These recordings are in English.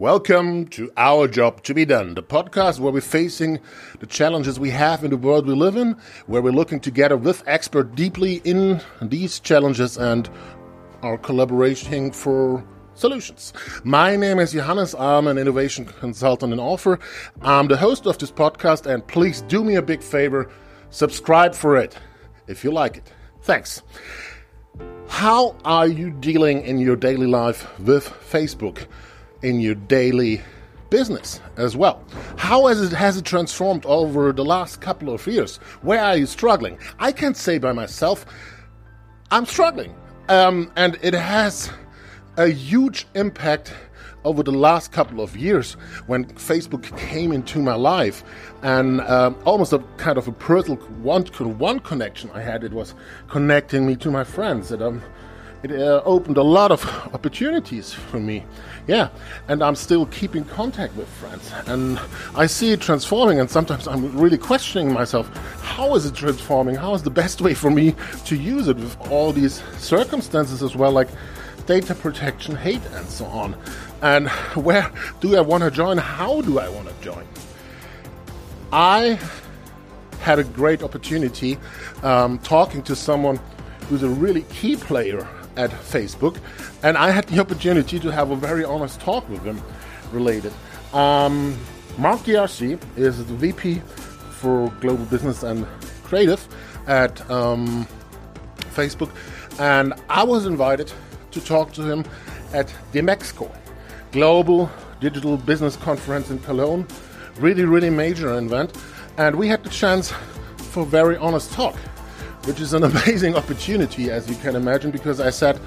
Welcome to Our Job to Be Done, the podcast where we're facing the challenges we have in the world we live in, where we're looking together with experts deeply in these challenges and are collaborating for solutions. My name is Johannes. I'm an innovation consultant and author. I'm the host of this podcast, and please do me a big favor subscribe for it if you like it. Thanks. How are you dealing in your daily life with Facebook? In your daily business as well. How has it, has it transformed over the last couple of years? Where are you struggling? I can't say by myself, I'm struggling. Um, and it has a huge impact over the last couple of years when Facebook came into my life and um, almost a kind of a personal one one connection I had. It was connecting me to my friends. It, um, it uh, opened a lot of opportunities for me yeah, and I'm still keeping contact with friends, and I see it transforming. And sometimes I'm really questioning myself: How is it transforming? How is the best way for me to use it with all these circumstances as well, like data protection, hate, and so on? And where do I want to join? How do I want to join? I had a great opportunity um, talking to someone who's a really key player at Facebook, and I had the opportunity to have a very honest talk with him related. Um, Mark D'Arcy is the VP for Global Business and Creative at um, Facebook, and I was invited to talk to him at DMEXCO, Global Digital Business Conference in Cologne. Really, really major event, and we had the chance for very honest talk which is an amazing opportunity, as you can imagine, because I said,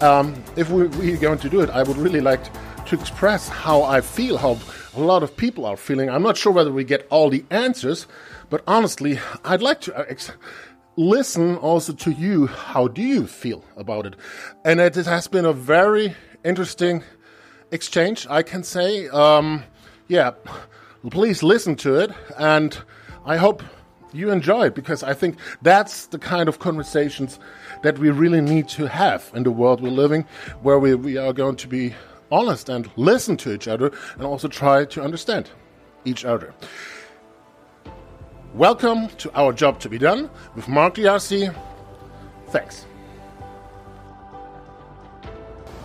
um, if we, we're going to do it, I would really like to express how I feel, how a lot of people are feeling. I'm not sure whether we get all the answers, but honestly, I'd like to uh, ex- listen also to you. How do you feel about it? And it has been a very interesting exchange, I can say. Um, yeah, please listen to it, and I hope you enjoy it because I think that's the kind of conversations that we really need to have in the world we're living, where we, we are going to be honest and listen to each other and also try to understand each other. Welcome to Our Job to Be Done with Mark D'Arcy. Thanks.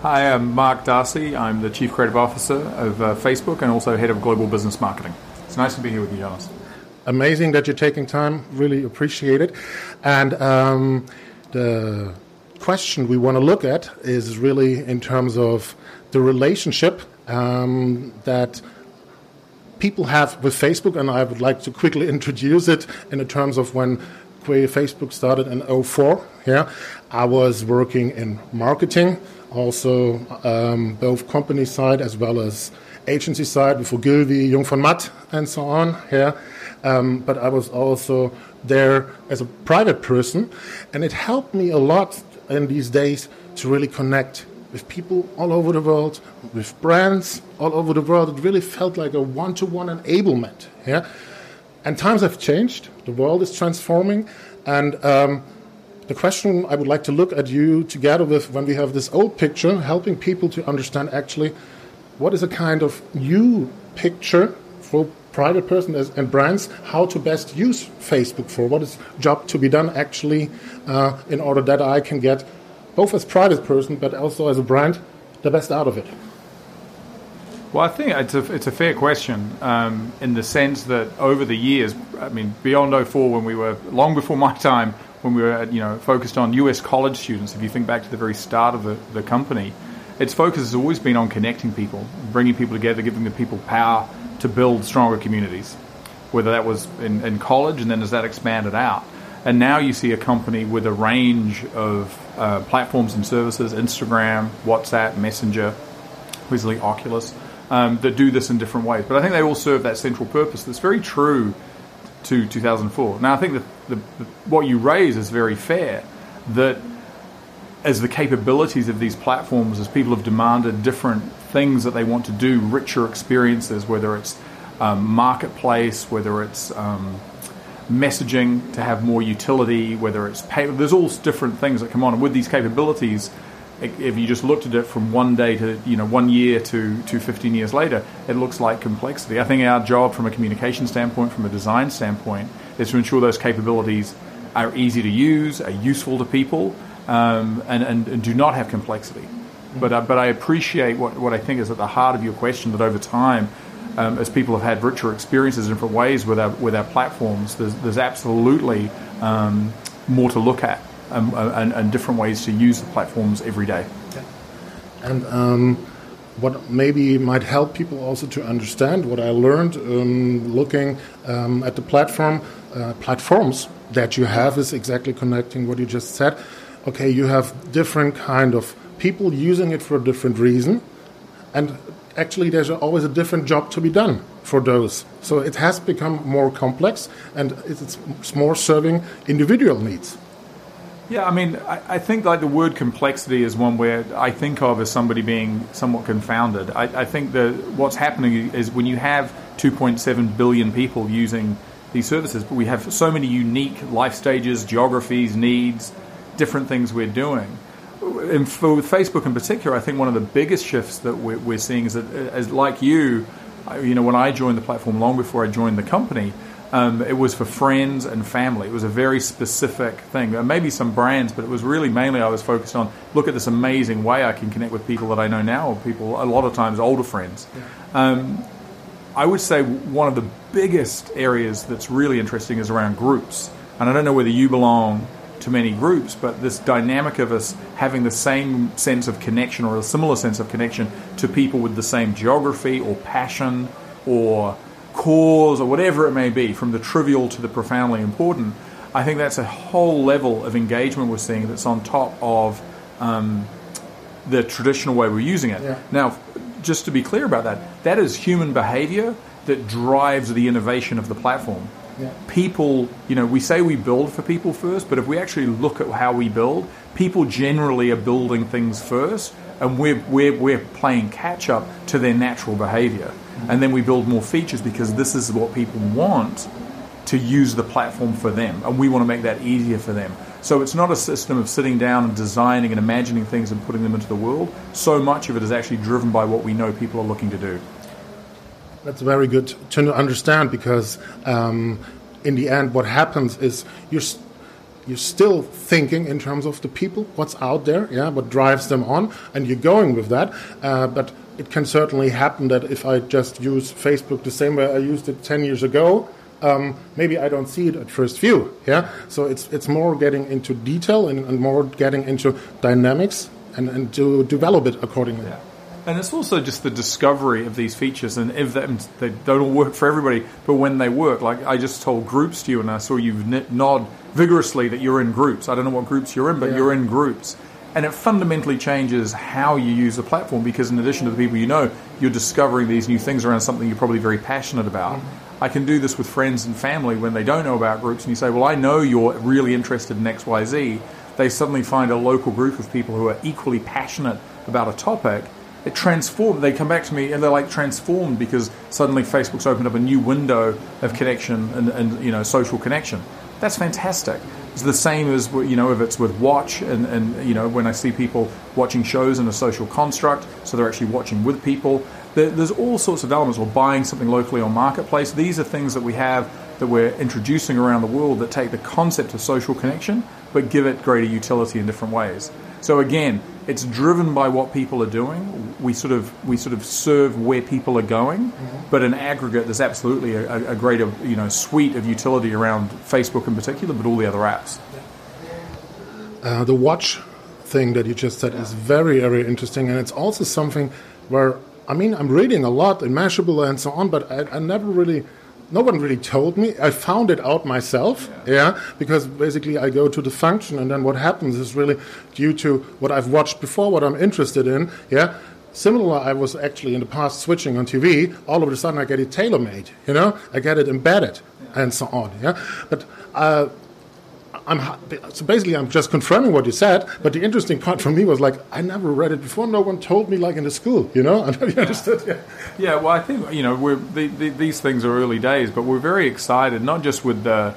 Hi, I'm Mark D'Arcy. I'm the Chief Creative Officer of uh, Facebook and also Head of Global Business Marketing. It's nice to be here with you, Jonas amazing that you're taking time. Really appreciate it. And um, the question we want to look at is really in terms of the relationship um, that people have with Facebook, and I would like to quickly introduce it in the terms of when Facebook started in 04. Yeah, I was working in marketing, also um, both company side as well as agency side with Ogilvy, Jung von Matt, and so on. Yeah, um, but I was also there as a private person, and it helped me a lot in these days to really connect with people all over the world, with brands all over the world. It really felt like a one-to-one enablement. Yeah, and times have changed. The world is transforming, and um, the question I would like to look at you together with when we have this old picture, helping people to understand actually what is a kind of new picture for private person and brands how to best use Facebook for what is job to be done actually uh, in order that I can get both as private person but also as a brand the best out of it. Well, I think it's a, it's a fair question um, in the sense that over the years, I mean, beyond 04, when we were long before my time, when we were you know focused on US college students, if you think back to the very start of the, the company, its focus has always been on connecting people, bringing people together, giving the people power to build stronger communities, whether that was in, in college and then as that expanded out. And now you see a company with a range of uh, platforms and services Instagram, WhatsApp, Messenger, recently Oculus um, that do this in different ways. But I think they all serve that central purpose that's very true to 2004. Now, I think that the, the, what you raise is very fair that as the capabilities of these platforms, as people have demanded different things that they want to do, richer experiences, whether it's um, marketplace, whether it's um, messaging to have more utility, whether it's. There's all different things that come on, and with these capabilities, if you just looked at it from one day to you know one year to to 15 years later, it looks like complexity. I think our job from a communication standpoint, from a design standpoint, is to ensure those capabilities are easy to use, are useful to people, um, and, and, and, do not have complexity. But uh, but I appreciate what what I think is at the heart of your question that over time. Um, as people have had richer experiences in different ways with our with our platforms, there's, there's absolutely um, more to look at um, uh, and, and, different ways to use the platforms every day. Yeah. And um, what maybe might help people also to understand what I learned um, looking at the platform uh, platforms that you have is exactly connecting what you just said. Okay, you have different kind of people using it for a different reason, and actually there's always a different job to be done for those. So it has become more complex, and it's more serving individual needs. Yeah, I mean, I, I, think like the word complexity is one where I think of as somebody being somewhat confounded. I, I think that what's happening is when you have 2.7 billion people using these services, but we have so many unique life stages, geographies, needs, different things we're doing. And for Facebook in particular, I think one of the biggest shifts that we're, we're seeing is that, as like you, you know, when I joined the platform long before I joined the company, um, it was for friends and family. It was a very specific thing. maybe some brands, but it was really mainly I was focused on look at this amazing way I can connect with people that I know now, or people a lot of times older friends. Yeah. Um, I would say one of the biggest areas that's really interesting is around groups. And I don't know whether you belong to many groups, but this dynamic of us having the same sense of connection or a similar sense of connection to people with the same geography or passion or cause or whatever it may be, from the trivial to the profoundly important, I think that's a whole level of engagement we're seeing that's on top of um, the traditional way we're using it. Yeah. Now, just to be clear about that, that is human behavior that drives the innovation of the platform. Yeah. People, you know, we say we build for people first, but if we actually look at how we build, people generally are building things first, and we're, we're, we're playing catch up to their natural behavior. Mm-hmm. And then we build more features because this is what people want to use the platform for them, and we want to make that easier for them. So it's not a system of sitting down and designing and imagining things and putting them into the world. So much of it is actually driven by what we know people are looking to do. That's very good to understand because um, in the end, what happens is you're you're still thinking in terms of the people, what's out there, yeah, what drives them on, and you're going with that. Uh, but it can certainly happen that if I just use Facebook the same way I used it 10 years ago, um, maybe I don't see it at first view. Yeah, so it's it's more getting into detail and, and more getting into dynamics and, and to develop it accordingly. Yeah. And it's also just the discovery of these features, and if they, they don't all work for everybody, but when they work, like I just told groups to you, and I saw you nod vigorously that you're in groups. I don't know what groups you're in, but yeah. you're in groups. And it fundamentally changes how you use the platform because, in addition to the people you know, you're discovering these new things around something you're probably very passionate about. Mm-hmm. I can do this with friends and family when they don't know about groups, and you say, Well, I know you're really interested in XYZ. They suddenly find a local group of people who are equally passionate about a topic it transformed. They come back to me and they're like transformed because suddenly Facebook's opened up a new window of connection and, and you know social connection. That's fantastic. It's the same as you know if it's with watch and, and you know when I see people watching shows in a social construct, so they're actually watching with people. There, there's all sorts of elements. Or buying something locally on marketplace. These are things that we have that we're introducing around the world that take the concept of social connection but give it greater utility in different ways. So again, it's driven by what people are doing. We sort of we sort of serve where people are going, mm-hmm. but in aggregate, there's absolutely a, a, greater you know suite of utility around Facebook in particular, but all the other apps. Uh, the watch thing that you just said is very very interesting, and it's also something where I mean I'm reading a lot in Mashable and so on, but I, I never really no one really told me. I found it out myself, yeah. yeah. because basically I go to the function, and then what happens is really due to what I've watched before, what I'm interested in, yeah. Similar, I was actually in the past switching on TV. All of a sudden, I get it tailor made. You know, I get it embedded, yeah. and so on. Yeah, but uh, I'm so basically I'm just confirming what you said. But the interesting part for me was like I never read it before. No one told me like in the school, you know. you understood? Yeah. yeah. Well, I think you know we're the, the, these things are early days, but we're very excited. Not just with the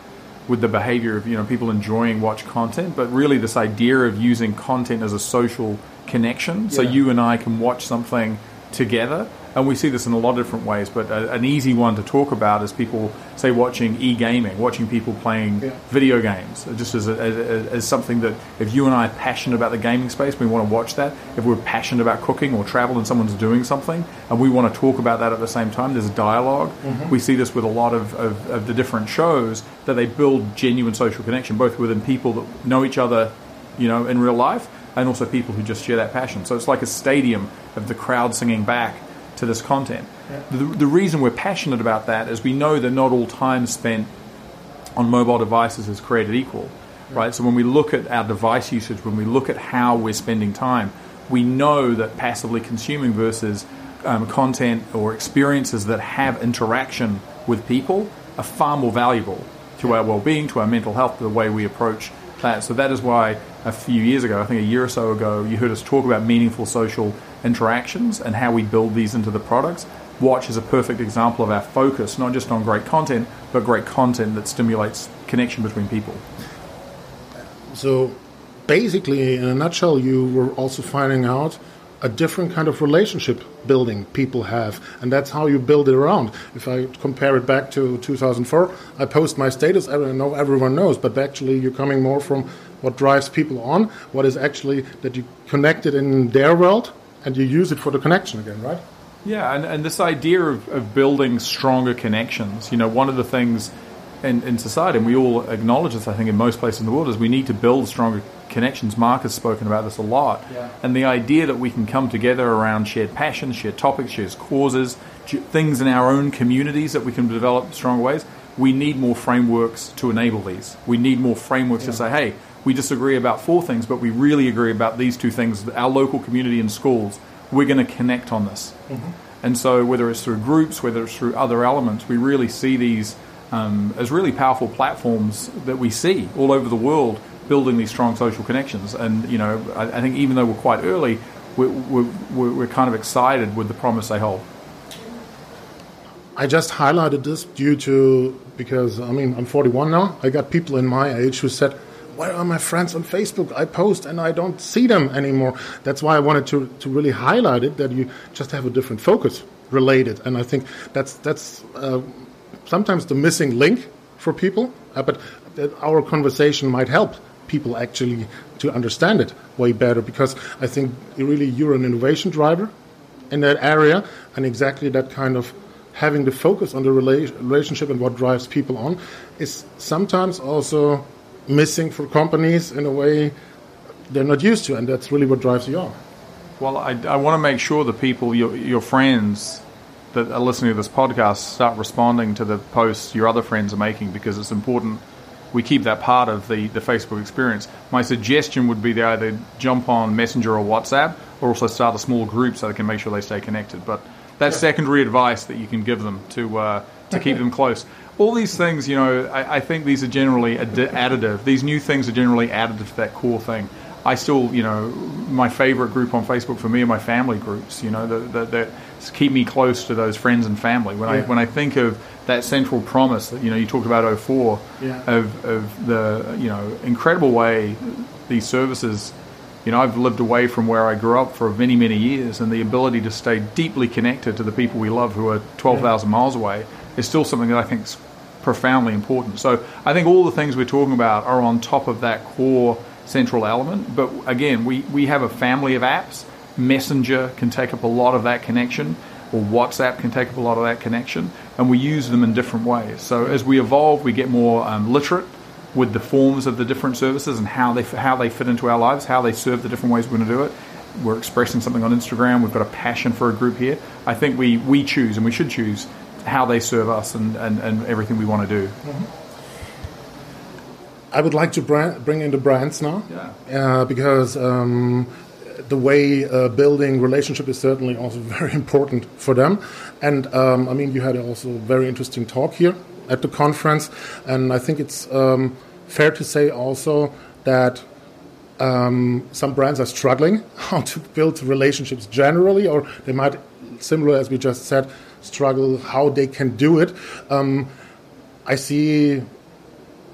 with the behavior of you know people enjoying watch content, but really this idea of using content as a social connection. So you and I can watch something together, and we see this in a lot of different ways. But a, an easy one to talk about is people say watching e-gaming, watching people playing Yeah. video games, just as, a, as, as something that if you and I are passionate about the gaming space, we want to watch that. If we're passionate about cooking or travel and someone's doing something, and we want to talk about that at the same time, there's a dialog mm-hmm. We see this with a lot of, of, of the different shows that they build genuine social connection, both within people that know each other, you know, in real life, and also people who just share that passion. So it's like a stadium of the crowd singing back to this content. The, the reason we're passionate about that is we know that not all time spent on mobile devices is created equal, right? So when we look at our device usage, when we look at how we're spending time, we know that passively consuming versus um, content or experiences that have interaction with people are far more valuable to our well-being, to our mental health, the way we approach that. So that is why a few years ago, I think a year or so ago, you heard us talk about meaningful social interactions and how we build these into the products. Watch is a perfect example of our focus, not just on great content, but great content that stimulates connection between people. So basically, in a nutshell, you were also finding out a different kind of relationship building people have, and that's how you build it around. If I compare it back to 2004, I post my status. I know everyone knows, but actually, you're coming more from what drives people on, what is actually that you connected in their world, and you use it for the connection again, right? Yeah, and, and this idea of, of building stronger connections, you know, one of the things in, in society, and we all acknowledge this, I think, in most places in the world, is we need to build stronger connections. Mark has spoken about this a lot. Yeah. And the idea that we can come together around shared passions, shared topics, shared causes, things in our own communities that we can develop stronger ways, we need more frameworks to enable these. We need more frameworks to say, hey, we disagree about four things, but we really agree about these two things. Our local community and schools, we're going to connect on this. And so, whether it's through groups, whether it's through other elements, we really see these um, as really powerful platforms that we see all over the world building these strong social connections. And, you know, I, I think even though we're quite early, we're, we're, we're we're kind of excited with the promise they hold. I just highlighted this due to because I mean I'm 41 now. I got people in my age who said, "Where are my friends on Facebook? I post and I don't see them anymore." That's why I wanted to to really highlight it that you just have a different focus related, and I think that's that's uh, sometimes the missing link for people. Uh, but our conversation might help people actually to understand it way better because I think really you're an innovation driver in that area, and exactly that kind of having the focus on the rela- relationship and what drives people on is sometimes also missing for companies in a way they're not used to, and that's really what drives you on. Well, I, I want to make sure the people, your, your friends that are listening to this podcast, start responding to the posts your other friends are making because it's important we keep that part of the, the Facebook experience. My suggestion would be to either jump on Messenger or WhatsApp or also start a small group so they can make sure they stay connected. But that's secondary advice that you can give them to, uh, to keep them close. All these things, you know, I, I think these are generally addi- additive. These new things are generally additive to that core thing. I still, you know, my favorite group on Facebook for me are my family groups. You know, that, that, keep me close to those friends and family. When I when I think of that central promise that you know you talked about 04 Yeah. of of the you know incredible way these services. You know, I've lived away from where I grew up for many many years, and the ability to stay deeply connected to the people we love who are twelve thousand miles away is still something that I think is profoundly important. So I think all the things we're talking about are on top of that core central element. But again, we, we have a family of apps. Messenger can take up a lot of that connection, or WhatsApp can take up a lot of that connection, and we use them in different ways. So as we evolve, we get more um, literate with the forms of the different services and how they how they fit into our lives, how they serve the different ways we're going to do it. We're expressing something on Instagram. We've got a passion for a group here. I think we, we choose, and we should choose, how they serve us and, and, and everything we want to do. I would like to brand, bring in the brands now, Yeah. uh, because um, the way uh, building relationship is certainly also very important for them. And um, I mean, you had also a very interesting talk here at the conference, and I think it's um, fair to say also that um, some brands are struggling how to build relationships generally, or they might, similar as we just said, struggle how they can do it. Um, I see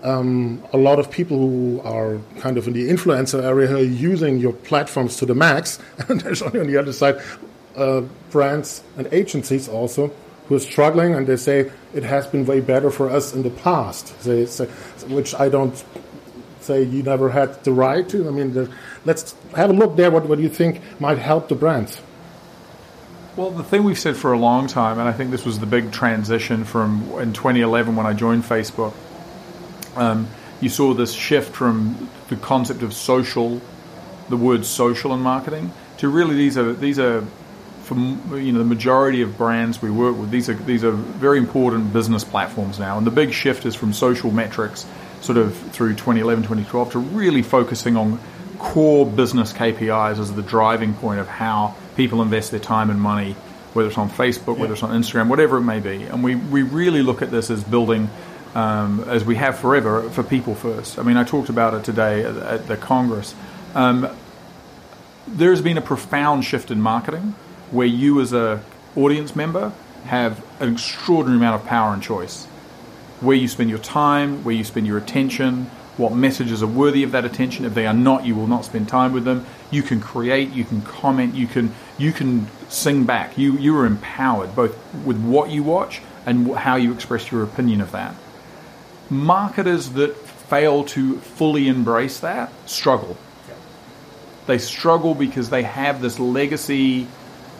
um, a lot of people who are kind of in the influencer area are using your platforms to the max, and there's on the other side uh, brands and agencies also who are struggling, and they say it has been way better for us in the past. They say, which I don't say you never had the right to. I mean, let's have a look there. What, what do you think might help the brands? Well, the thing we've said for a long time, and I think this was the big transition from in 2011 when I joined Facebook, um, you saw this shift from the concept of social, the word social in marketing, to really these are these are for you know the majority of brands we work with. These are these are very important business platforms now, and the big shift is from social metrics, sort of through 2011, 2012, to really focusing on core business KPIs as the driving point of how people invest their time and money, whether it's on Facebook, yeah. whether it's on Instagram, whatever it may be. And we, we really look at this as building um, as we have forever, for people first. I mean, I talked about it today at, at the Congress. Um, there's been a profound shift in marketing where you, as a audience member, have an extraordinary amount of power and choice. Where you spend your time, where you spend your attention, what messages are worthy of that attention. If they are not, you will not spend time with them. You can create, you can comment, you can you can sing back. You you are empowered both with what you watch and how you express your opinion of that marketers that fail to fully embrace that struggle. They struggle because they have this legacy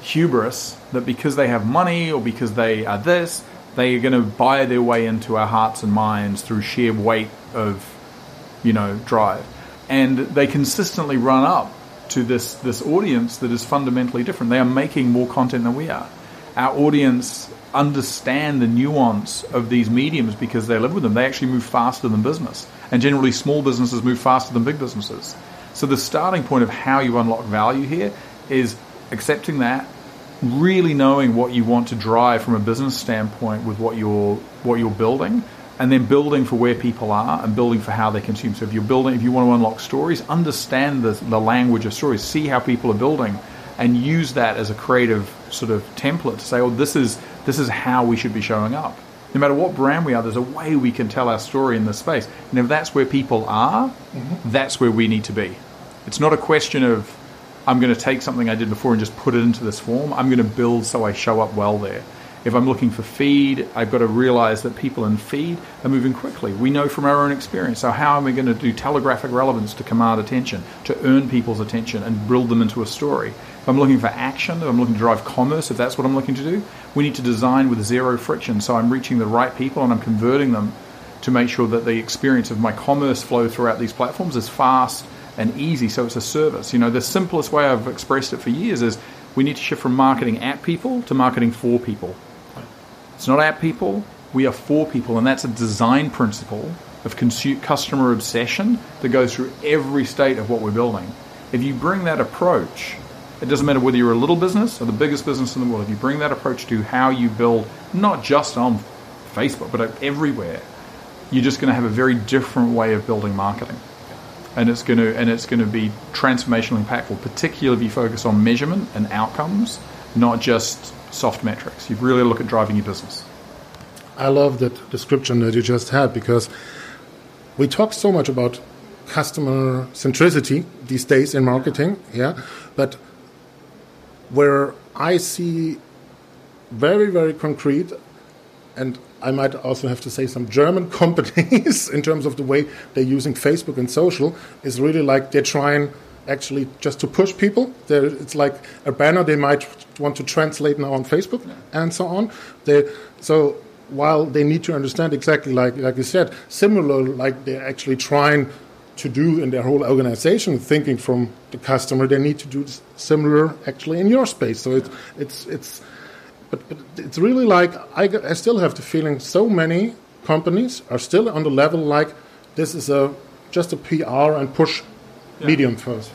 hubris that because they have money or because they are this, they are going to buy their way into our hearts and minds through sheer weight of, you know, drive. And they consistently run up to this, this audience that is fundamentally different. They are making more content than we are. Our audience understand the nuance of these mediums because they live with them. They actually move faster than business. And generally, small businesses move faster than big businesses. So, the starting point of how you unlock value here is accepting that, really knowing what you want to drive from a business standpoint with what you're, what you're building, and then building for where people are and building for how they consume. So, if you're building, if you want to unlock stories, understand the, the language of stories, see how people are building, and use that as a creative sort of template to say, oh, this is this is how we should be showing up. No matter what brand we are, there's a way we can tell our story in this space. And if that's where people are, mm-hmm. that's where we need to be. It's not a question of, I'm going to take something I did before and just put it into this form. I'm going to build so I show up well there. If I'm looking for feed, I've got to realize that people in feed are moving quickly. We know from our own experience. So, how am we going to do telegraphic relevance to command attention, to earn people's attention, and build them into a story? If I'm looking for action, if I'm looking to drive commerce, if that's what I'm looking to do, we need to design with zero friction. So, I'm reaching the right people and I'm converting them to make sure that the experience of my commerce flow throughout these platforms is fast and easy. So, it's a service. You know, the simplest way I've expressed it for years is we need to shift from marketing at people to marketing for people. It's not at people, we are for people, and that's a design principle of customer obsession that goes through every state of what we're building. If you bring that approach, it doesn't matter whether you're a little business or the biggest business in the world, if you bring that approach to how you build, not just on Facebook, but everywhere, you're just going to have a very different way of building marketing. And it's going to and it's going to be transformationally impactful, particularly if you focus on measurement and outcomes, not just soft metrics. You really look at driving your business. I love that description that you just had because we talk so much about customer centricity these days in marketing, yeah, but where I see very, very concrete, and I might also have to say some German companies in terms of the way they're using Facebook and social is really like they're trying actually just to push people. There, it's like a banner they might want to translate now on Facebook and so on. They, so while they need to understand exactly like like you said, similar like they're actually trying to do in their whole organization, thinking from the customer, they need to do similar actually in your space. So it's it's it's. But, but it's really like I, I still have the feeling so many companies are still on the level like this is a just a PR and push yeah. medium first.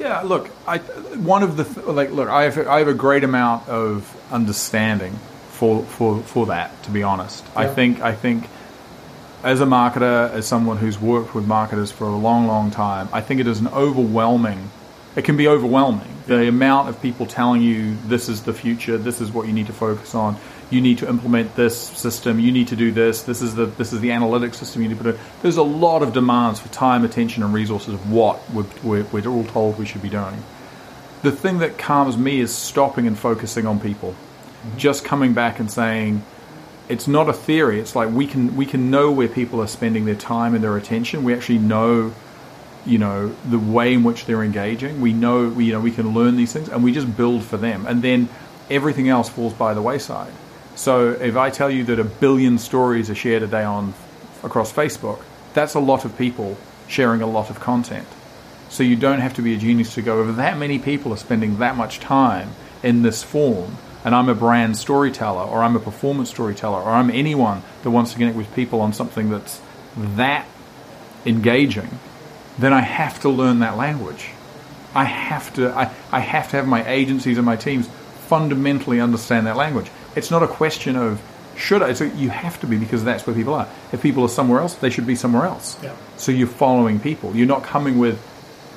Yeah, look, I one of the th- like look, I have I have a great amount of understanding for for for that. To be honest, yeah. I think I think as a marketer, as someone who's worked with marketers for a long, long time, I think it is an overwhelming. It can be overwhelming. The amount of people telling you this is the future, this is what you need to focus on. you need to implement this system, you need to do this, this is the this is the analytics system you need to put in. There's a lot of demands for time, attention, and resources of what we're, we're, we're all told we should be doing. The thing that calms me is stopping and focusing on people. Mm-hmm. Just coming back and saying, it's not a theory. It's like we can we can know where people are spending their time and their attention. We actually know, you know, the way in which they're engaging. We know, we, you know, we can learn these things, and we just build for them. And then everything else falls by the wayside. So if I tell you that a billion stories are shared a day on across Facebook, that's a lot of people sharing a lot of content. So you don't have to be a genius to go over that many people are spending that much time in this form and I'm a brand storyteller or I'm a performance storyteller or I'm anyone that wants to connect with people on something that's that engaging, then I have to learn that language. I have to I, I have to have my agencies and my teams fundamentally understand that language. It's not a question of should I. So you have to be because that's where people are. If people are somewhere else, they should be somewhere else. Yeah. So you're following people. You're not coming with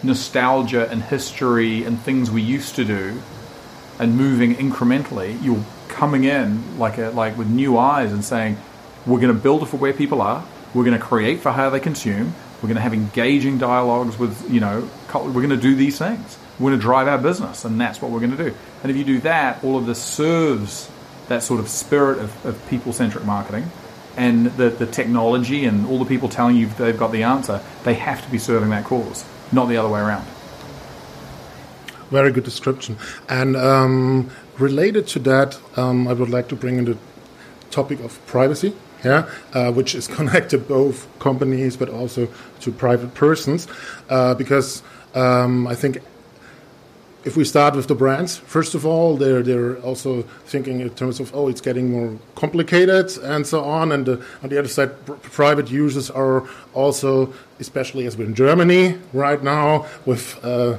nostalgia and history and things we used to do and moving incrementally. You're coming in like a, like with new eyes and saying, we're going to build it for where people are. We're going to create for how they consume. We're going to have engaging dialogues with you know. We're going to do these things. We're going to drive our business, and that's what we're going to do. And if you do that, all of this serves that sort of spirit of, of people centric marketing and the, the technology and all the people telling you they've got the answer, they have to be serving that cause, not the other way around. Very good description. And um, related to that, um, I would like to bring in the topic of privacy. Yeah, uh, which is connected both companies but also to private persons, uh, because um, I think if we start with the brands, first of all, they're they're also thinking in terms of oh, it's getting more complicated and so on. And the, on the other side, pr- private users are also, especially as we're in Germany right now, with uh,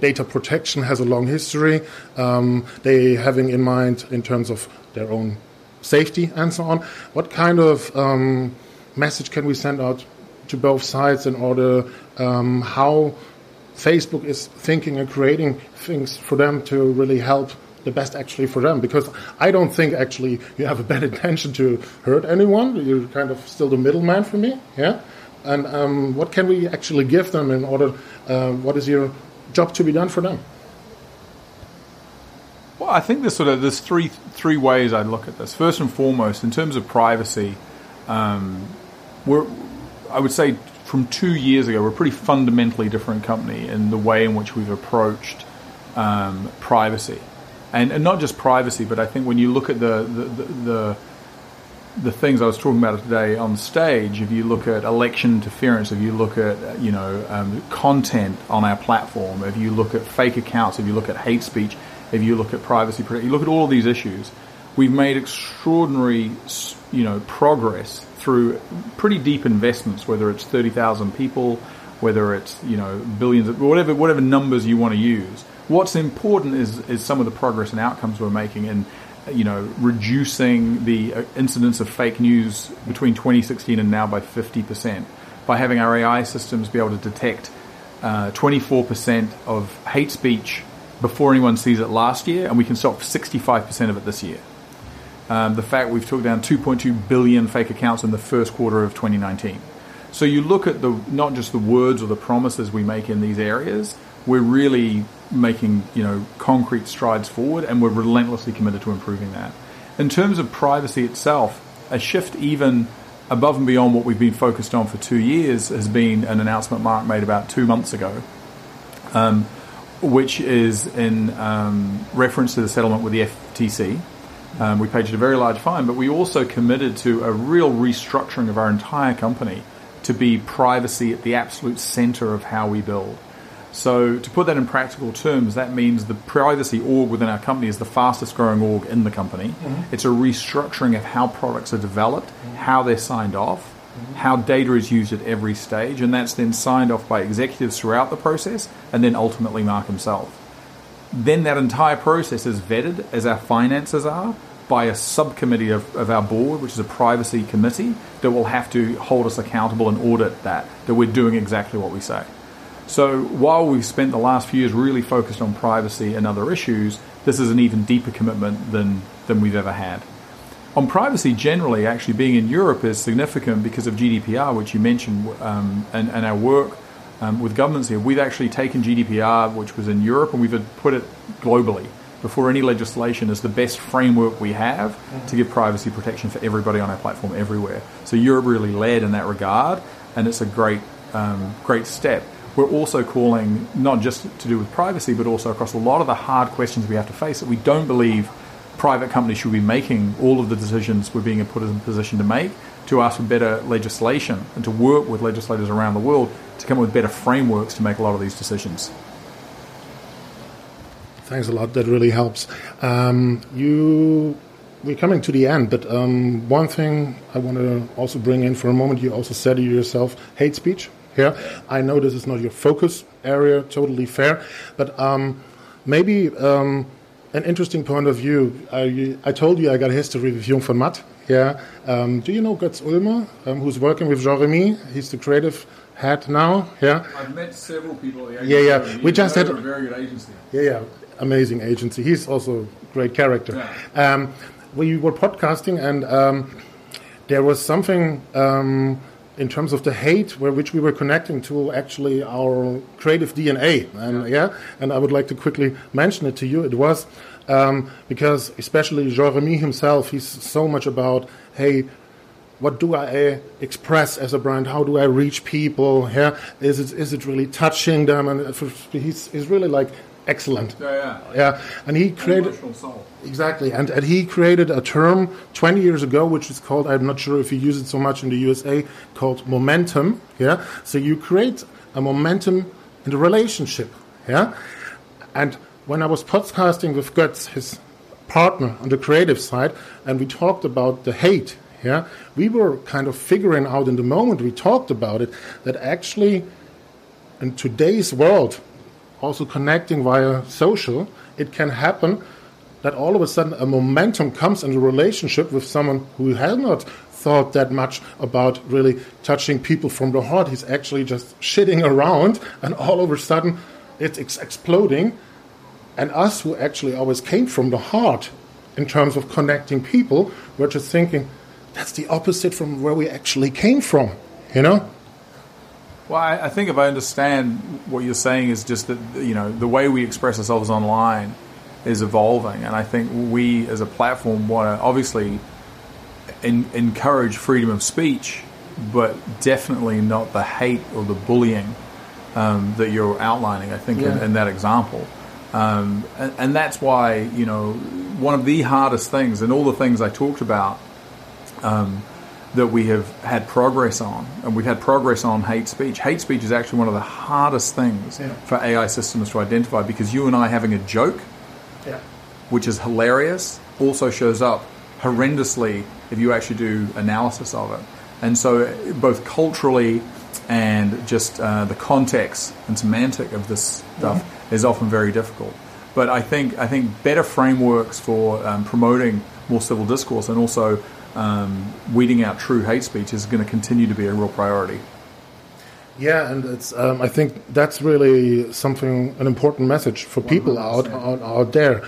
data protection has a long history, um, they having in mind in terms of their own safety and so on. What kind of um, message can we send out to both sides in order um, how Facebook is thinking and creating things for them to really help the best actually for them because I don't think actually you have a bad intention to hurt anyone. You're kind of still the middleman for me, yeah. And um, what can we actually give them in order? Uh, what is your job to be done for them? Well, I think there's sort of there's three three ways I'd look at this. First and foremost, in terms of privacy, um, we're I would say from two years ago, we're a pretty fundamentally different company in the way in which we've approached um, privacy, and, and not just privacy, but I think when you look at the the, the the, the things I was talking about today on stage, if you look at election interference, if you look at you know um, content on our platform, if you look at fake accounts, if you look at hate speech, if you look at privacy, you look at all these issues, we've made extraordinary you know progress through pretty deep investments, whether it's 30,000 people, whether it's you know billions, of, whatever whatever numbers you want to use. What's important is is some of the progress and outcomes we're making in you know reducing the uh, incidence of fake news between 2016 and now by 50 percent by having our AI systems be able to detect uh, 24% of hate speech before anyone sees it last year, and we can stop 65% of it this year. Um, the fact we've took down 2.2 billion fake accounts in the first quarter of 2019. So you look at the not just the words or the promises we make in these areas, we're really making you know concrete strides forward, and we're relentlessly committed to improving that. In terms of privacy itself, a shift even above and beyond what we've been focused on for two years has been an announcement Mark made about two months ago, um, which is in um, reference to the settlement with the FTC. Um, we paid a very large fine, but we also committed to a real restructuring of our entire company to be privacy at the absolute center of how we build. So, to put that in practical terms, that means the privacy org within our company is the fastest growing org in the company. Mm-hmm. It's a restructuring of how products are developed, mm-hmm. how they're signed off, mm-hmm. how data is used at every stage, and that's then signed off by executives throughout the process, and then ultimately Mark himself. Then that entire process is vetted, as our finances are, by a subcommittee of, of our board, which is a privacy committee, that will have to hold us accountable and audit that, that we're doing exactly what we say. So while we've spent the last few years really focused on privacy and other issues, this is an even deeper commitment than, than we've ever had. On privacy generally, actually being in Europe is significant because of GDPR, which you mentioned, um, and, and, our work um, with governments here. We've actually taken GDPR, which was in Europe, and we've put it globally before any legislation as the best framework we have mm-hmm. to give privacy protection for everybody on our platform everywhere. So Europe really led in that regard, and it's a great, um, great step. We're also calling not just to do with privacy, but also across a lot of the hard questions we have to face that we don't believe private companies should be making all of the decisions we're being put in a position to make to ask for better legislation and to work with legislators around the world to come up with better frameworks to make a lot of these decisions. Thanks a lot. That really helps. Um, you, we're coming to the end, but um, one thing I want to also bring in for a moment. You also said yourself, hate speech. Yeah, I know this is not your focus area. Totally fair, but um, maybe um, an interesting point of view. I, I told you I got a history with Jung von Matt. Yeah. Um, do you know Götz Ulmer, um, who's working with Jean-Remy? He's the creative head now. Yeah. I've met several people. At the yeah, yeah. We just had a very good agency. Yeah, yeah. Amazing agency. He's also a great character. Yeah. Um, we were podcasting and um, there was something um, in terms of the hate where which we were connecting to actually our creative DNA. And yeah, yeah and I would like to quickly mention it to you. It was um, because especially Jean-Remy himself, he's so much about hey. What do I express as a brand? How do I reach people? Yeah, is it is it really touching them? And he's, he's really like excellent. Yeah, yeah. Yeah, and he created exactly, and, and he created a term 20 years ago, which is called. I'm not sure if you use it so much in the USA, called momentum. Yeah, so you create a momentum in the relationship. Yeah, and when I was podcasting with Götz, his partner on the creative side, and we talked about the hate. Yeah, we were kind of figuring out in the moment we talked about it that actually in today's world also connecting via social, it can happen that all of a sudden a momentum comes in a relationship with someone who has not thought that much about really touching people from the heart. He's actually just shitting around, and all of a sudden it's ex exploding. And us, who actually always came from the heart in terms of connecting people, we're just thinking that's the opposite from where we actually came from, you know? Well, I, I, think if I understand what you're saying is just that you know the way we express ourselves online is evolving, and I think we as a platform want to obviously in, encourage freedom of speech, but definitely not the hate or the bullying um, that you're outlining. I think yeah. in, in, that example. Um, and, and, that's why you know one of the hardest things, and all the things I talked about, um, that we have had progress on, and we've had progress on hate speech. Hate speech is actually one of the hardest things yeah. for AI systems to identify because you and I having a joke, yeah. which is hilarious, also shows up horrendously if you actually do analysis of it. And so, both culturally and just uh, the context and semantic of this stuff is often very difficult. But I think I think better frameworks for um, promoting more civil discourse and also um, weeding out true hate speech is going to continue to be a real priority. Yeah, and it's. Um, I think that's really something an important message for people out, out, out there.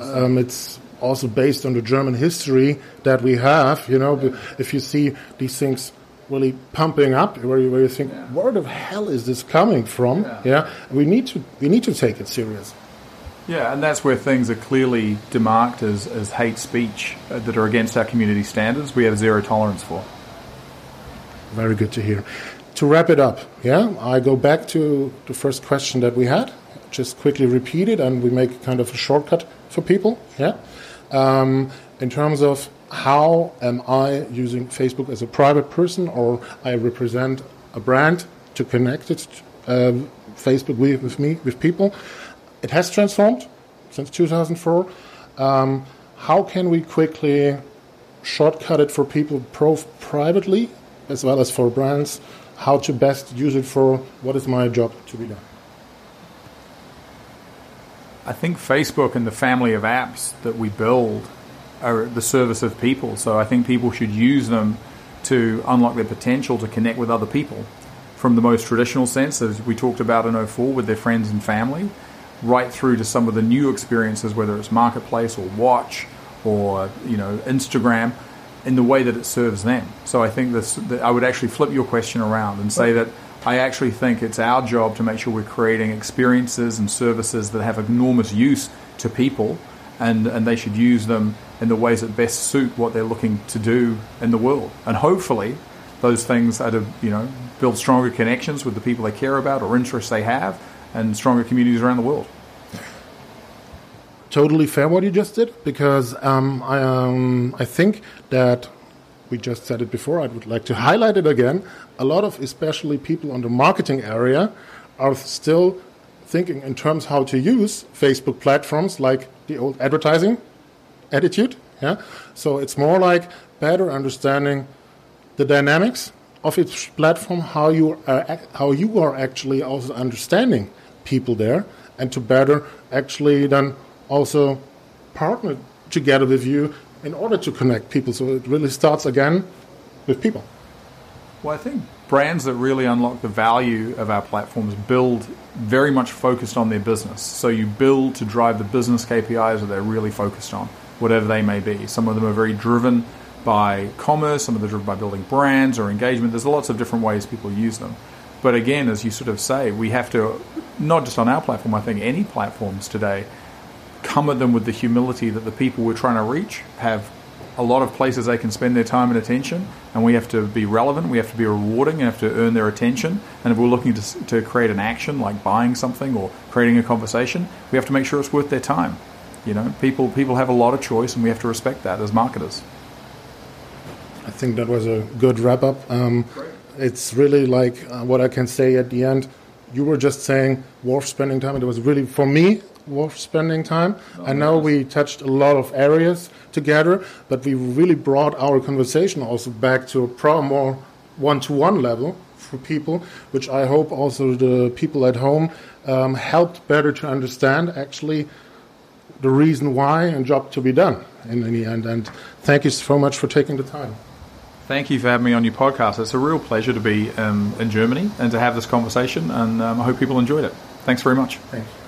Um, it's also based on the German history that we have. You know, yeah. if you see these things really pumping up, where you, where you think, yeah. where the hell is this coming from? Yeah. yeah, we need to we need to take it serious. Yeah, and that's where things are clearly demarked as, as hate speech uh, that are against our community standards. We have zero tolerance for. Very good to hear. To wrap it up, yeah, I go back to the first question that we had. Just quickly repeat it, and we make kind of a shortcut for people. Yeah, um, in terms of how am I using Facebook as a private person, or I represent a brand to connect it, uh, Facebook with, with me with people it has transformed since 2004. Um, how can we quickly shortcut it for people privately as well as for brands? How to best use it for what is my job to be done? I think Facebook and the family of apps that we build are the service of people. So I think people should use them to unlock their potential to connect with other people from the most traditional sense, as we talked about in 04 with their friends and family, right through to some of the new experiences, whether it's marketplace or watch or you know Instagram in the way that it serves them. So I think this that I would actually flip your question around and say that I actually think it's our job to make sure we're creating experiences and services that have enormous use to people and, and they should use them in the ways that best suit what they're looking to do in the world. And hopefully those things are to, you know, build stronger connections with the people they care about or interests they have and stronger communities around the world. Totally fair what you just did because um, I, um, I think that we just said it before, I would like to highlight it again. A lot of, especially people on the marketing area, are still thinking in terms how to use Facebook platforms like the old advertising attitude. Yeah, so it's more like better understanding the dynamics of each platform, how you are how you are actually also understanding people there, and to better actually then also partner together with you in order to connect people. So it really starts again with people. Well, I think brands that really unlock the value of our platforms build very much focused on their business. So you build to drive the business KPIs that they're really focused on, whatever they may be. Some of them are very driven by commerce, some of them are driven by building brands or engagement. There's lots of different ways people use them. But again, as you sort of say, we have to, not just on our platform, I think any platforms today, come at them with the humility that the people we're trying to reach have a lot of places they can spend their time and attention, and we have to be relevant, we have to be rewarding, and have to earn their attention. And if we're looking to, to create an action like buying something or creating a conversation, we have to make sure it's worth their time. You know, people people have a lot of choice, and we have to respect that as marketers. I think that was a good wrap up. Um, it's really like uh, what I can say at the end. You were just saying worth spending time. It was really for me worth spending time. Oh, I know nice. we touched a lot of areas together, but we really brought our conversation also back to a pro more one-to-one level for people, which I hope also the people at home um, helped better to understand actually the reason why and job to be done in the end. And thank you so much for taking the time. Thank you for having me on your podcast. It's a real pleasure to be um, in Germany and to have this conversation, and um, I hope people enjoyed it. Thanks very much. Thanks.